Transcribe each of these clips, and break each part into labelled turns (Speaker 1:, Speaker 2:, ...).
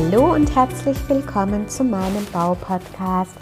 Speaker 1: Hallo und herzlich willkommen zu meinem Baupodcast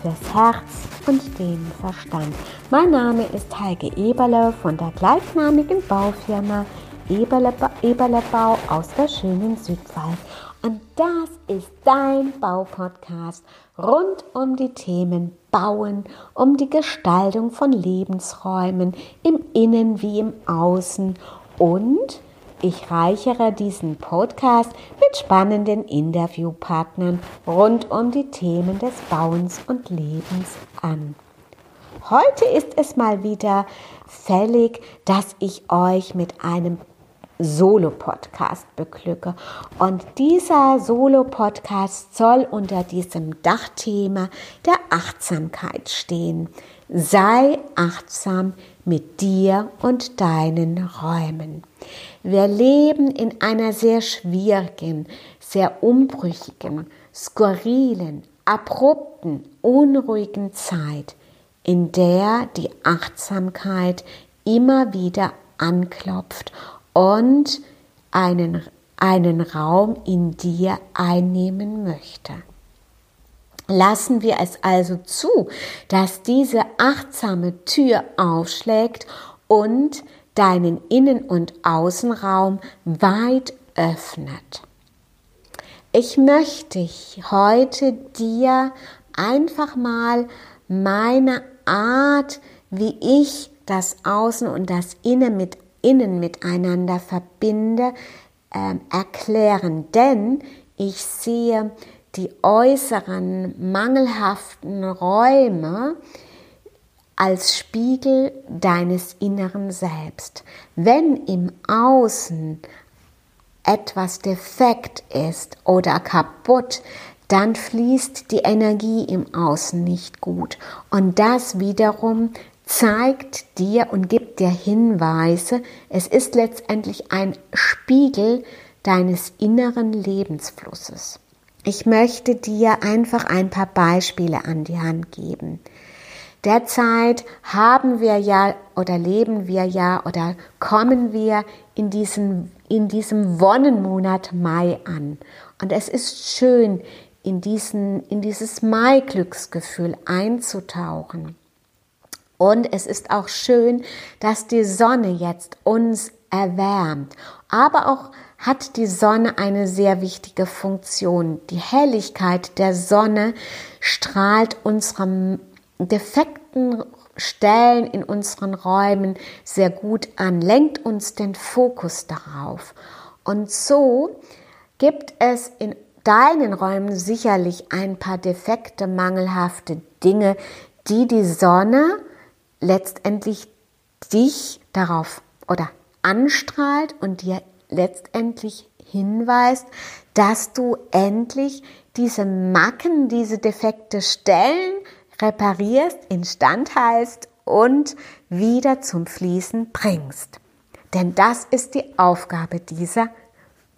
Speaker 1: fürs Herz und den Verstand. Mein Name ist Heike Eberle von der gleichnamigen Baufirma Eberle, Eberle Bau aus der schönen Südwald. Und das ist dein Baupodcast rund um die Themen Bauen, um die Gestaltung von Lebensräumen im Innen wie im Außen und ich reichere diesen Podcast mit spannenden Interviewpartnern rund um die Themen des Bauens und Lebens an. Heute ist es mal wieder fällig, dass ich euch mit einem Solo-Podcast beglücke. Und dieser Solo-Podcast soll unter diesem Dachthema der Achtsamkeit stehen. Sei achtsam mit dir und deinen Räumen. Wir leben in einer sehr schwierigen, sehr umbrüchigen, skurrilen, abrupten, unruhigen Zeit, in der die Achtsamkeit immer wieder anklopft und einen, einen Raum in dir einnehmen möchte. Lassen wir es also zu, dass diese achtsame Tür aufschlägt und deinen Innen- und Außenraum weit öffnet. Ich möchte heute dir einfach mal meine Art, wie ich das Außen und das Innen, mit, Innen miteinander verbinde, äh, erklären. Denn ich sehe die äußeren mangelhaften Räume als Spiegel deines inneren Selbst. Wenn im Außen etwas defekt ist oder kaputt, dann fließt die Energie im Außen nicht gut. Und das wiederum zeigt dir und gibt dir Hinweise. Es ist letztendlich ein Spiegel deines inneren Lebensflusses. Ich möchte dir einfach ein paar Beispiele an die Hand geben. Derzeit haben wir ja oder leben wir ja oder kommen wir in, diesen, in diesem Wonnenmonat Mai an. Und es ist schön, in, diesen, in dieses Mai-Glücksgefühl einzutauchen. Und es ist auch schön, dass die Sonne jetzt uns erwärmt. Aber auch hat die Sonne eine sehr wichtige Funktion. Die Helligkeit der Sonne strahlt unserem defekten Stellen in unseren Räumen sehr gut an, lenkt uns den Fokus darauf. Und so gibt es in deinen Räumen sicherlich ein paar defekte, mangelhafte Dinge, die die Sonne letztendlich dich darauf oder anstrahlt und dir letztendlich hinweist, dass du endlich diese Macken, diese defekte Stellen reparierst, instand heißt und wieder zum Fließen bringst. Denn das ist die Aufgabe dieser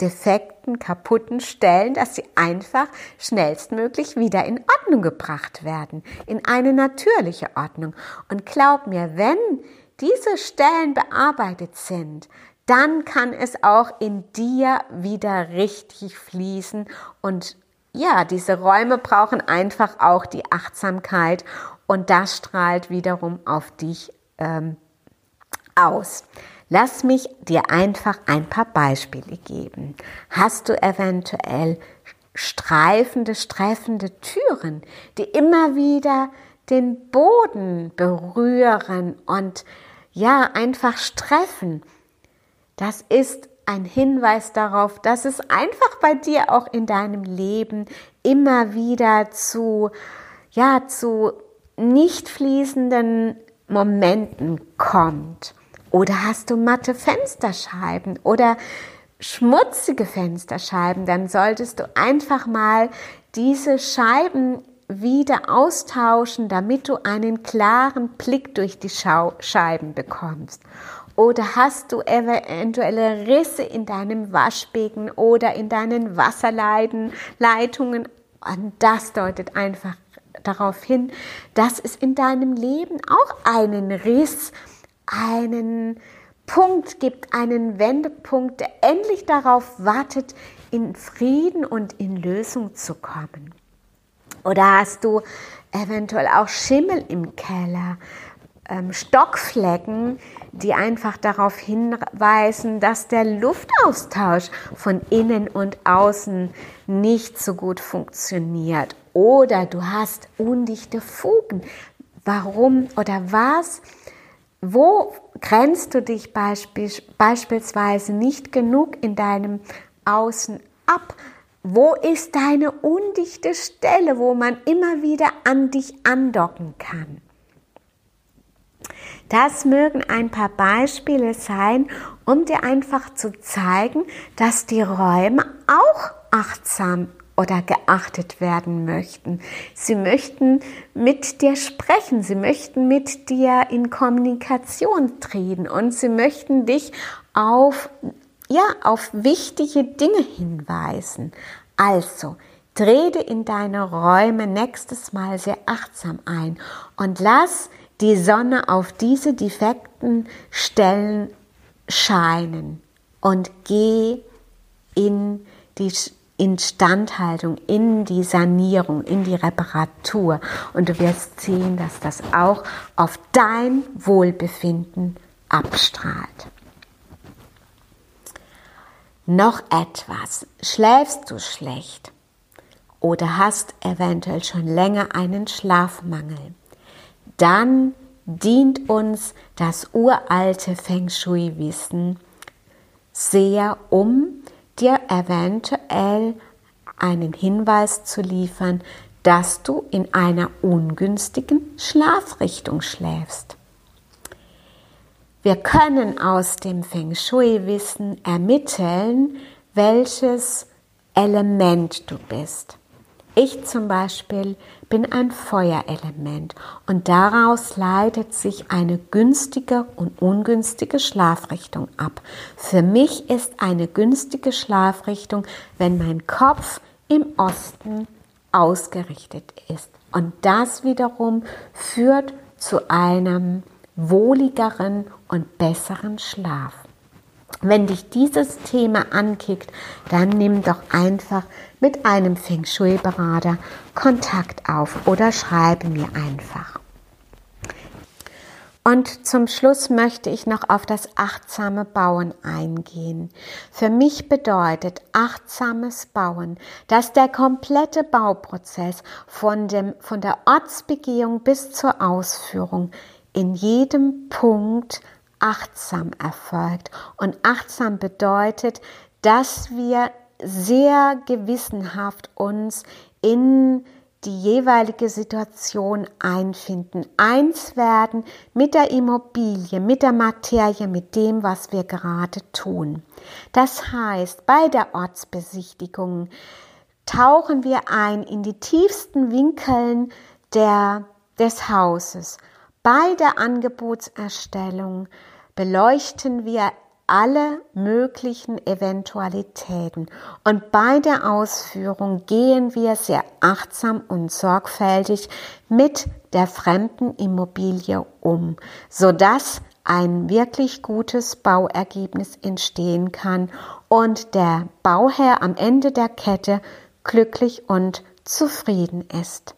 Speaker 1: defekten, kaputten Stellen, dass sie einfach schnellstmöglich wieder in Ordnung gebracht werden, in eine natürliche Ordnung. Und glaub mir, wenn diese Stellen bearbeitet sind, dann kann es auch in dir wieder richtig fließen und ja, diese Räume brauchen einfach auch die Achtsamkeit und das strahlt wiederum auf dich ähm, aus. Lass mich dir einfach ein paar Beispiele geben. Hast du eventuell streifende, streffende Türen, die immer wieder den Boden berühren und ja, einfach streffen? Das ist ein Hinweis darauf, dass es einfach bei dir auch in deinem Leben immer wieder zu, ja, zu nicht fließenden Momenten kommt. Oder hast du matte Fensterscheiben oder schmutzige Fensterscheiben, dann solltest du einfach mal diese Scheiben wieder austauschen, damit du einen klaren Blick durch die Scheiben bekommst. Oder hast du eventuelle Risse in deinem Waschbecken oder in deinen Wasserleitungen? Und das deutet einfach darauf hin, dass es in deinem Leben auch einen Riss, einen Punkt gibt, einen Wendepunkt, der endlich darauf wartet, in Frieden und in Lösung zu kommen? Oder hast du eventuell auch Schimmel im Keller, Stockflecken, die einfach darauf hinweisen, dass der Luftaustausch von innen und außen nicht so gut funktioniert. Oder du hast undichte Fugen. Warum oder was? Wo grenzt du dich beispielsweise nicht genug in deinem Außen ab? Wo ist deine undichte Stelle, wo man immer wieder an dich andocken kann? Das mögen ein paar Beispiele sein, um dir einfach zu zeigen, dass die Räume auch achtsam oder geachtet werden möchten. Sie möchten mit dir sprechen, sie möchten mit dir in Kommunikation treten und sie möchten dich auf, ja, auf wichtige Dinge hinweisen. Also, trete in deine Räume nächstes Mal sehr achtsam ein und lass die Sonne auf diese defekten Stellen scheinen und geh in die Instandhaltung, in die Sanierung, in die Reparatur und du wirst sehen, dass das auch auf dein Wohlbefinden abstrahlt. Noch etwas. Schläfst du schlecht oder hast eventuell schon länger einen Schlafmangel? Dann dient uns das uralte Feng Shui-Wissen sehr, um dir eventuell einen Hinweis zu liefern, dass du in einer ungünstigen Schlafrichtung schläfst. Wir können aus dem Feng Shui-Wissen ermitteln, welches Element du bist. Ich zum Beispiel bin ein Feuerelement und daraus leitet sich eine günstige und ungünstige Schlafrichtung ab. Für mich ist eine günstige Schlafrichtung, wenn mein Kopf im Osten ausgerichtet ist. Und das wiederum führt zu einem wohligeren und besseren Schlaf. Wenn dich dieses Thema ankickt, dann nimm doch einfach mit einem Feng Shui-Berater Kontakt auf oder schreibe mir einfach. Und zum Schluss möchte ich noch auf das achtsame Bauen eingehen. Für mich bedeutet achtsames Bauen, dass der komplette Bauprozess von, dem, von der Ortsbegehung bis zur Ausführung in jedem Punkt achtsam erfolgt. Und achtsam bedeutet, dass wir sehr gewissenhaft uns in die jeweilige Situation einfinden, eins werden mit der Immobilie, mit der Materie, mit dem, was wir gerade tun. Das heißt, bei der Ortsbesichtigung tauchen wir ein in die tiefsten Winkeln der, des Hauses. Bei der Angebotserstellung beleuchten wir alle möglichen Eventualitäten und bei der Ausführung gehen wir sehr achtsam und sorgfältig mit der fremden Immobilie um, sodass ein wirklich gutes Bauergebnis entstehen kann und der Bauherr am Ende der Kette glücklich und zufrieden ist.